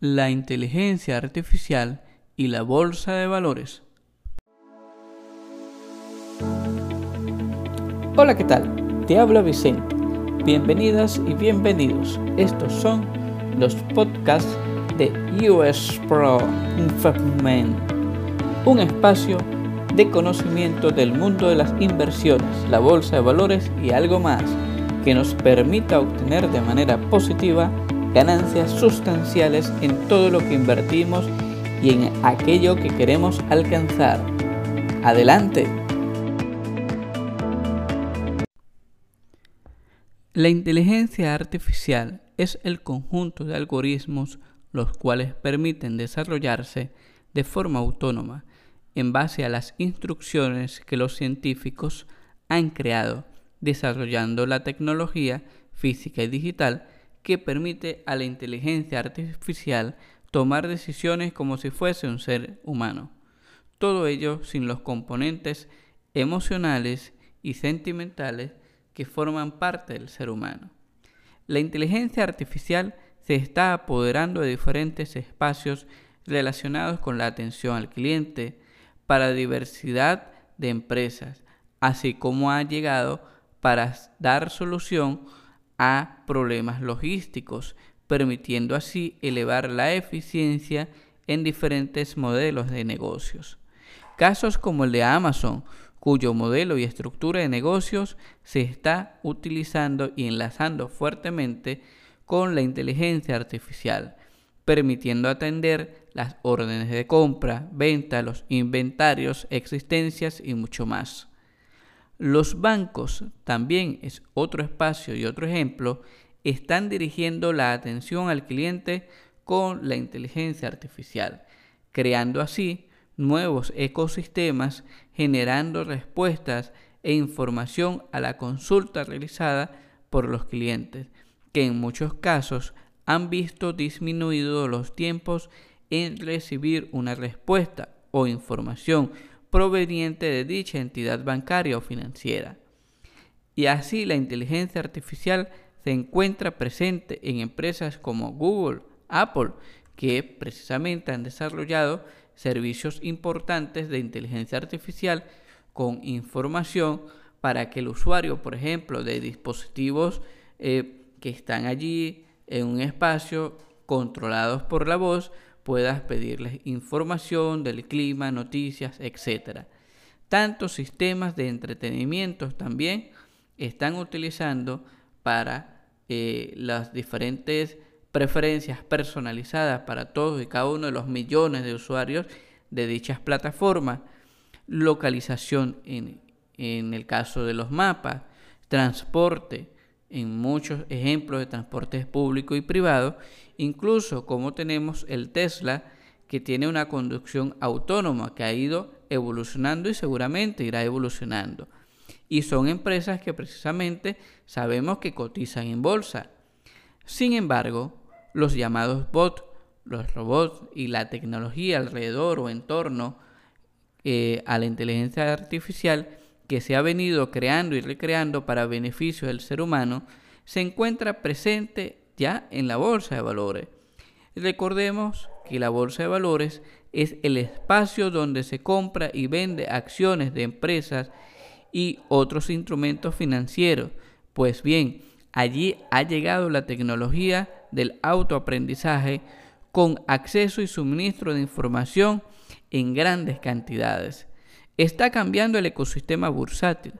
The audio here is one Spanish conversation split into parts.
la inteligencia artificial y la bolsa de valores. Hola, ¿qué tal? Te habla Vicente. Bienvenidas y bienvenidos. Estos son los podcasts de US Pro Investment, un espacio de conocimiento del mundo de las inversiones, la bolsa de valores y algo más que nos permita obtener de manera positiva ganancias sustanciales en todo lo que invertimos y en aquello que queremos alcanzar. Adelante. La inteligencia artificial es el conjunto de algoritmos los cuales permiten desarrollarse de forma autónoma en base a las instrucciones que los científicos han creado, desarrollando la tecnología física y digital que permite a la inteligencia artificial tomar decisiones como si fuese un ser humano. Todo ello sin los componentes emocionales y sentimentales que forman parte del ser humano. La inteligencia artificial se está apoderando de diferentes espacios relacionados con la atención al cliente para diversidad de empresas, así como ha llegado para dar solución a problemas logísticos, permitiendo así elevar la eficiencia en diferentes modelos de negocios. Casos como el de Amazon, cuyo modelo y estructura de negocios se está utilizando y enlazando fuertemente con la inteligencia artificial, permitiendo atender las órdenes de compra, venta, los inventarios, existencias y mucho más. Los bancos, también es otro espacio y otro ejemplo, están dirigiendo la atención al cliente con la inteligencia artificial, creando así nuevos ecosistemas, generando respuestas e información a la consulta realizada por los clientes, que en muchos casos han visto disminuidos los tiempos en recibir una respuesta o información proveniente de dicha entidad bancaria o financiera. Y así la inteligencia artificial se encuentra presente en empresas como Google, Apple, que precisamente han desarrollado servicios importantes de inteligencia artificial con información para que el usuario, por ejemplo, de dispositivos eh, que están allí en un espacio controlados por la voz, puedas pedirles información del clima, noticias, etc. Tantos sistemas de entretenimiento también están utilizando para eh, las diferentes preferencias personalizadas para todos y cada uno de los millones de usuarios de dichas plataformas, localización en, en el caso de los mapas, transporte, en muchos ejemplos de transportes público y privado, incluso como tenemos el Tesla, que tiene una conducción autónoma que ha ido evolucionando y seguramente irá evolucionando. Y son empresas que precisamente sabemos que cotizan en bolsa. Sin embargo, los llamados bots, los robots y la tecnología alrededor o en torno eh, a la inteligencia artificial que se ha venido creando y recreando para beneficio del ser humano, se encuentra presente ya en la bolsa de valores. Recordemos que la bolsa de valores es el espacio donde se compra y vende acciones de empresas y otros instrumentos financieros. Pues bien, allí ha llegado la tecnología del autoaprendizaje con acceso y suministro de información en grandes cantidades. Está cambiando el ecosistema bursátil,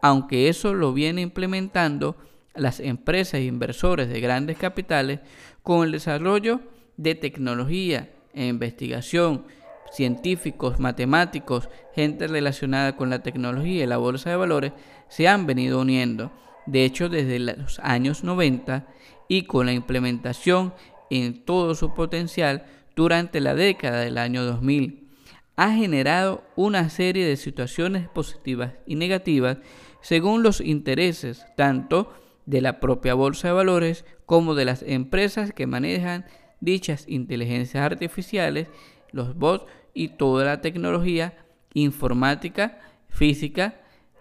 aunque eso lo viene implementando las empresas e inversores de grandes capitales con el desarrollo de tecnología e investigación, científicos, matemáticos, gente relacionada con la tecnología y la bolsa de valores se han venido uniendo. De hecho, desde los años 90 y con la implementación en todo su potencial durante la década del año 2000 ha generado una serie de situaciones positivas y negativas según los intereses tanto de la propia bolsa de valores como de las empresas que manejan dichas inteligencias artificiales, los bots y toda la tecnología informática, física,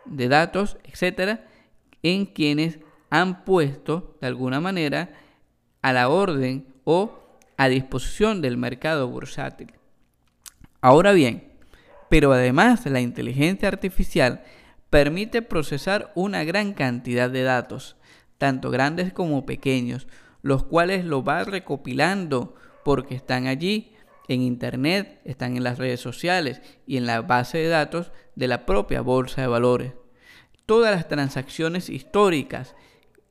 de datos, etcétera, en quienes han puesto de alguna manera a la orden o a disposición del mercado bursátil. Ahora bien, pero además la inteligencia artificial permite procesar una gran cantidad de datos, tanto grandes como pequeños, los cuales lo va recopilando porque están allí en Internet, están en las redes sociales y en la base de datos de la propia bolsa de valores. Todas las transacciones históricas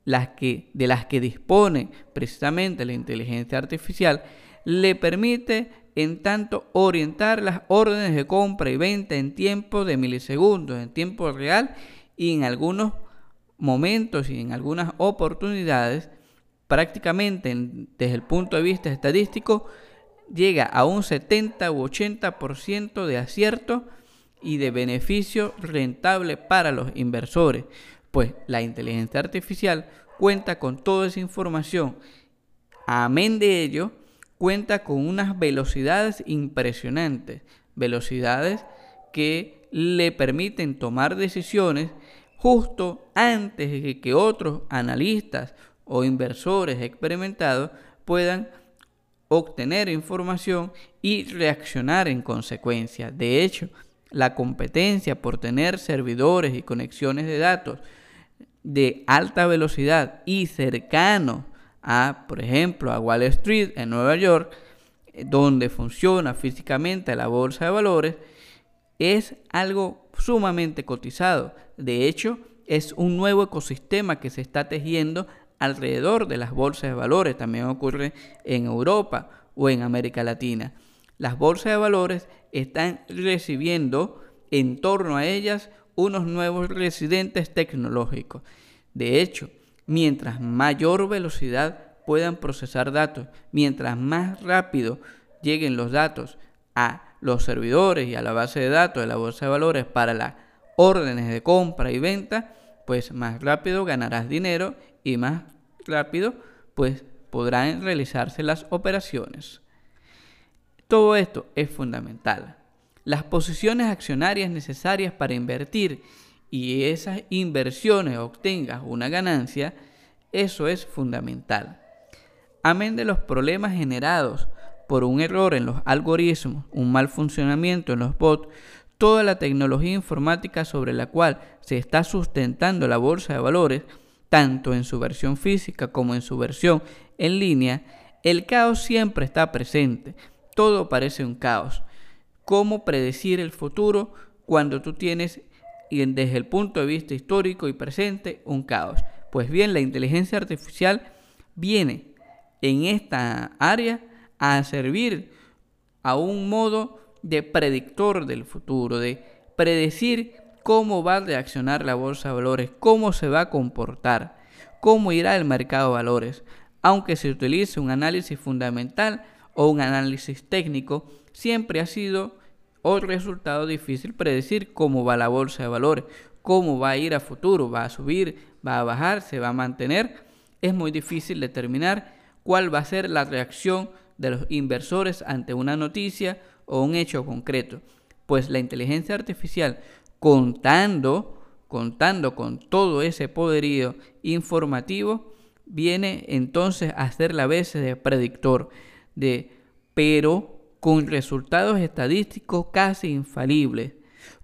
de las que dispone precisamente la inteligencia artificial le permite en tanto orientar las órdenes de compra y venta en tiempo de milisegundos, en tiempo real y en algunos momentos y en algunas oportunidades prácticamente desde el punto de vista estadístico llega a un 70 u 80% de acierto y de beneficio rentable para los inversores, pues la inteligencia artificial cuenta con toda esa información. Amén de ello, cuenta con unas velocidades impresionantes, velocidades que le permiten tomar decisiones justo antes de que otros analistas o inversores experimentados puedan obtener información y reaccionar en consecuencia. De hecho, la competencia por tener servidores y conexiones de datos de alta velocidad y cercano a, por ejemplo, a Wall Street en Nueva York, eh, donde funciona físicamente la bolsa de valores, es algo sumamente cotizado. De hecho, es un nuevo ecosistema que se está tejiendo alrededor de las bolsas de valores. También ocurre en Europa o en América Latina. Las bolsas de valores están recibiendo en torno a ellas unos nuevos residentes tecnológicos. De hecho, mientras mayor velocidad puedan procesar datos, mientras más rápido lleguen los datos a los servidores y a la base de datos de la bolsa de valores para las órdenes de compra y venta, pues más rápido ganarás dinero y más rápido pues podrán realizarse las operaciones. Todo esto es fundamental. Las posiciones accionarias necesarias para invertir y esas inversiones obtengas una ganancia, eso es fundamental. Amén de los problemas generados por un error en los algoritmos, un mal funcionamiento en los bots, toda la tecnología informática sobre la cual se está sustentando la bolsa de valores, tanto en su versión física como en su versión en línea, el caos siempre está presente. Todo parece un caos. ¿Cómo predecir el futuro cuando tú tienes desde el punto de vista histórico y presente un caos? Pues bien, la inteligencia artificial viene en esta área a servir a un modo de predictor del futuro, de predecir cómo va a reaccionar la bolsa de valores, cómo se va a comportar, cómo irá el mercado de valores. Aunque se utilice un análisis fundamental o un análisis técnico, siempre ha sido otro resultado difícil predecir cómo va la bolsa de valores, cómo va a ir a futuro, va a subir, va a bajar, se va a mantener. Es muy difícil determinar cuál va a ser la reacción de los inversores ante una noticia o un hecho concreto, pues la inteligencia artificial contando contando con todo ese poderío informativo, viene entonces a ser la vez de predictor de pero con resultados estadísticos casi infalibles,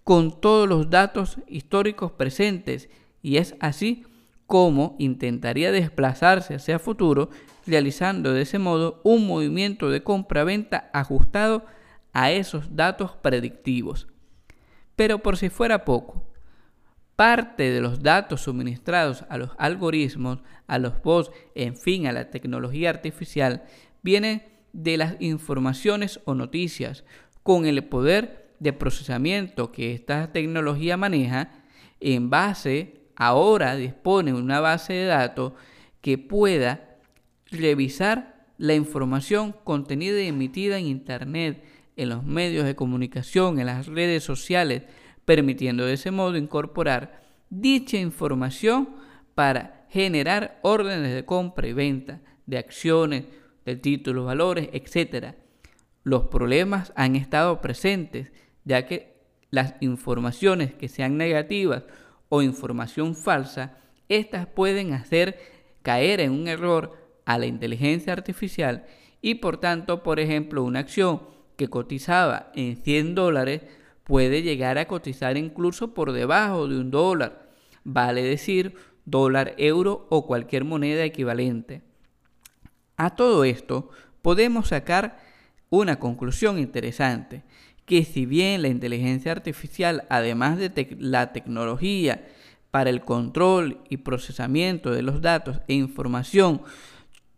con todos los datos históricos presentes, y es así como intentaría desplazarse hacia futuro, realizando de ese modo un movimiento de compra-venta ajustado a esos datos predictivos. Pero por si fuera poco, parte de los datos suministrados a los algoritmos, a los bots, en fin, a la tecnología artificial, vienen de las informaciones o noticias con el poder de procesamiento que esta tecnología maneja en base, ahora dispone una base de datos que pueda revisar la información contenida y emitida en Internet, en los medios de comunicación, en las redes sociales, permitiendo de ese modo incorporar dicha información para generar órdenes de compra y venta de acciones, de títulos, valores, etc. Los problemas han estado presentes, ya que las informaciones que sean negativas o información falsa, estas pueden hacer caer en un error a la inteligencia artificial y por tanto, por ejemplo, una acción que cotizaba en 100 dólares puede llegar a cotizar incluso por debajo de un dólar, vale decir dólar, euro o cualquier moneda equivalente. A todo esto podemos sacar una conclusión interesante, que si bien la inteligencia artificial, además de la tecnología para el control y procesamiento de los datos e información,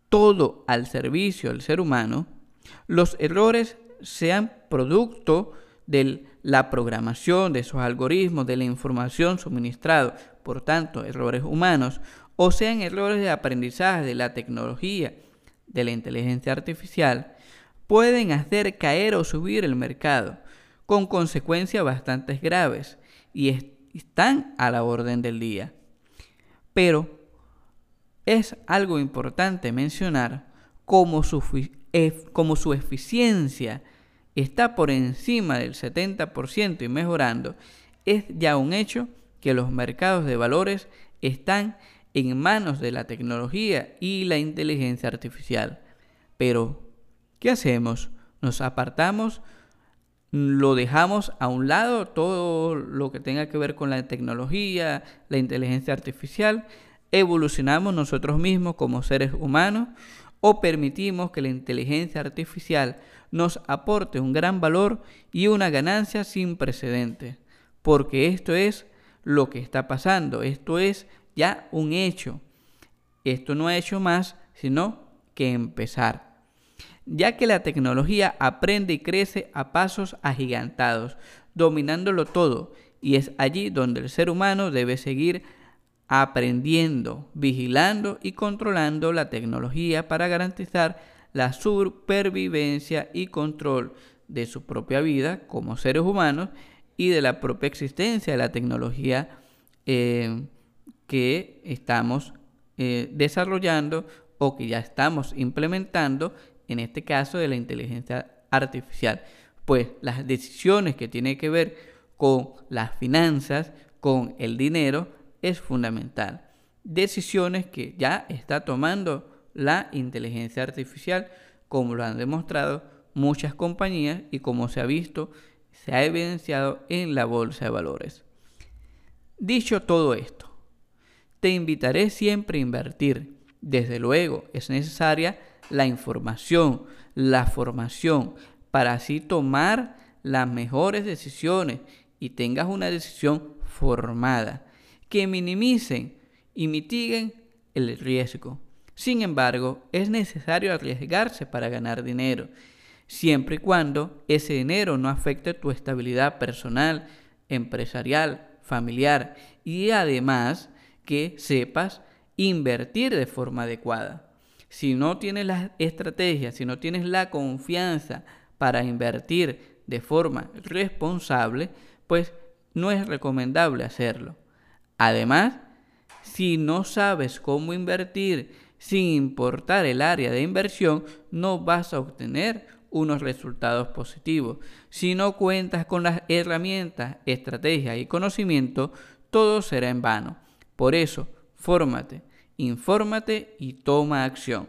todo al servicio del ser humano, los errores sean producto de la programación de esos algoritmos, de la información suministrada, por tanto, errores humanos, o sean errores de aprendizaje de la tecnología, de la inteligencia artificial, pueden hacer caer o subir el mercado, con consecuencias bastante graves, y están a la orden del día. Pero es algo importante mencionar como su, como su eficiencia está por encima del 70% y mejorando, es ya un hecho que los mercados de valores están en manos de la tecnología y la inteligencia artificial. Pero, ¿qué hacemos? ¿Nos apartamos? ¿Lo dejamos a un lado todo lo que tenga que ver con la tecnología, la inteligencia artificial? ¿Evolucionamos nosotros mismos como seres humanos? ¿O permitimos que la inteligencia artificial nos aporte un gran valor y una ganancia sin precedentes? Porque esto es lo que está pasando, esto es ya un hecho. Esto no ha hecho más sino que empezar. Ya que la tecnología aprende y crece a pasos agigantados, dominándolo todo, y es allí donde el ser humano debe seguir aprendiendo, vigilando y controlando la tecnología para garantizar la supervivencia y control de su propia vida como seres humanos y de la propia existencia de la tecnología eh, que estamos eh, desarrollando o que ya estamos implementando, en este caso de la inteligencia artificial. Pues las decisiones que tienen que ver con las finanzas, con el dinero, es fundamental. Decisiones que ya está tomando la inteligencia artificial, como lo han demostrado muchas compañías y como se ha visto, se ha evidenciado en la bolsa de valores. Dicho todo esto, te invitaré siempre a invertir. Desde luego, es necesaria la información, la formación, para así tomar las mejores decisiones y tengas una decisión formada, que minimicen y mitiguen el riesgo. Sin embargo, es necesario arriesgarse para ganar dinero, siempre y cuando ese dinero no afecte tu estabilidad personal, empresarial, familiar y además que sepas invertir de forma adecuada. Si no tienes la estrategia, si no tienes la confianza para invertir de forma responsable, pues no es recomendable hacerlo. Además, si no sabes cómo invertir sin importar el área de inversión, no vas a obtener unos resultados positivos. Si no cuentas con las herramientas, estrategias y conocimiento, todo será en vano. Por eso, fórmate, infórmate y toma acción.